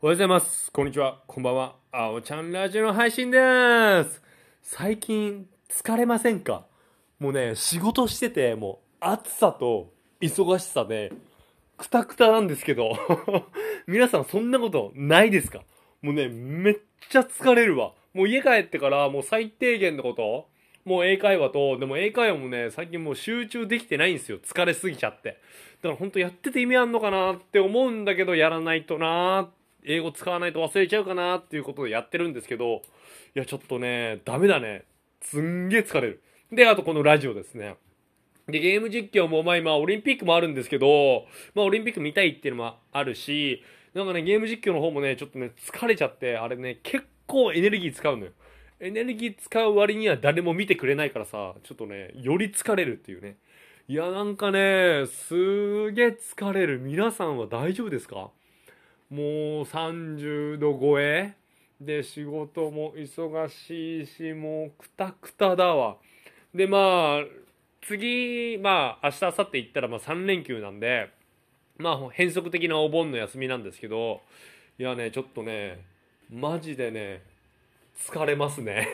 おはようございます。こんにちは。こんばんは。あおちゃんラジオの配信です。最近疲れませんか？もうね、仕事してて、もう暑さと忙しさで、くたくたなんですけど、皆さんそんなことないですか？もうね、めっちゃ疲れるわ。もう家帰ってからもう最低限のこと、もう英会話と、でも英会話もね、最近もう集中できてないんですよ。疲れすぎちゃって。だから本当やってて意味あんのかなって思うんだけど、やらないとなーって英語使わないと忘れちゃうかなっていうことでやってるんですけど、いや、ちょっとね、ダメだね。すんげえ疲れる。で、あとこのラジオですね。で、ゲーム実況も、まあ今、オリンピックもあるんですけど、まあオリンピック見たいっていうのもあるし、なんかね、ゲーム実況の方もね、ちょっとね、疲れちゃって、あれね、結構エネルギー使うのよ。エネルギー使う割には誰も見てくれないからさ、ちょっとね、より疲れるっていうね。いや、なんかね、すげえ疲れる。皆さんは大丈夫ですか？もう30度超え。で仕事も忙しいしもうくたくただわ。でまあ次まあ明日明後日行ったらまあ3連休なんでまあ変則的なお盆の休みなんですけどいやねちょっとねマジでね疲れますね。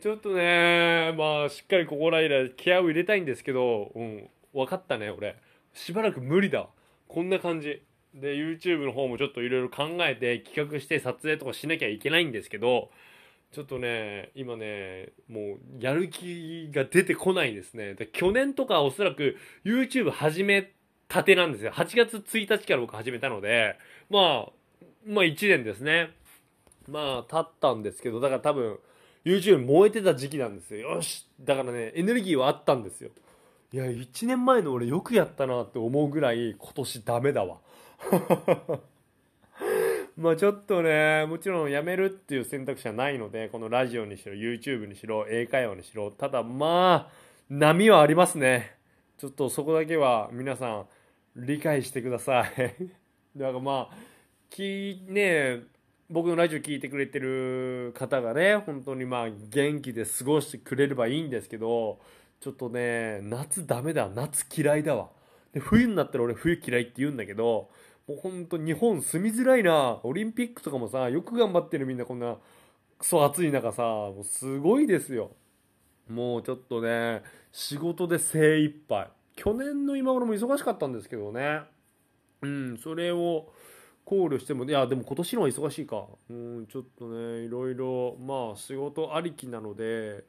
ちょっとね まあしっかりここらへん気合を入れたいんですけどうん分かったね俺。しばらく無理だ。こんな感じ。で YouTube の方もちょっといろいろ考えて企画して撮影とかしなきゃいけないんですけどちょっとね今ねもうやる気が出てこないですね。で去年とかおそらく YouTube 始めたてなんですよ。8月1日から僕始めたのでまあまあ1年ですね。まあ経ったんですけどだから多分 YouTube 燃えてた時期なんですよ。よし。だからねエネルギーはあったんですよ。いや1年前の俺よくやったなって思うぐらい今年ダメだわ。まあちょっとねもちろんやめるっていう選択肢はないのでこのラジオにしろ YouTube にしろ英会話にしろ。ただまあ波はありますね。ちょっとそこだけは皆さん理解してください。だからまあきね僕のラジオ聞いてくれてる方がね本当にまあ元気で過ごしてくれればいいんですけどちょっとね夏ダメだ夏嫌いだわ。で冬になったら俺冬嫌いって言うんだけどもうほんと日本住みづらいな。オリンピックとかもさよく頑張ってるみんなこんなクソ暑い中さもうすごいですよ。もうちょっとね仕事で精一杯。去年の今頃も忙しかったんですけどね。うんそれを考慮してもいやでも今年のは忙しいか。うんちょっとねいろいろまあ仕事ありきなので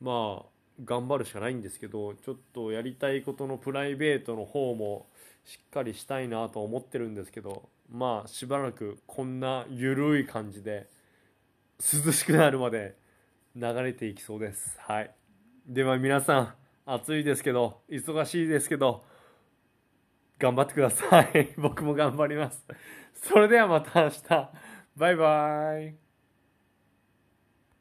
まあ頑張るしかないんですけどちょっとやりたいことのプライベートの方もしっかりしたいなと思ってるんですけどまあしばらくこんなゆるい感じで涼しくなるまで流れていきそうです。はい。では皆さん暑いですけど忙しいですけど頑張ってください。僕も頑張ります。それではまた明日。バイバイ。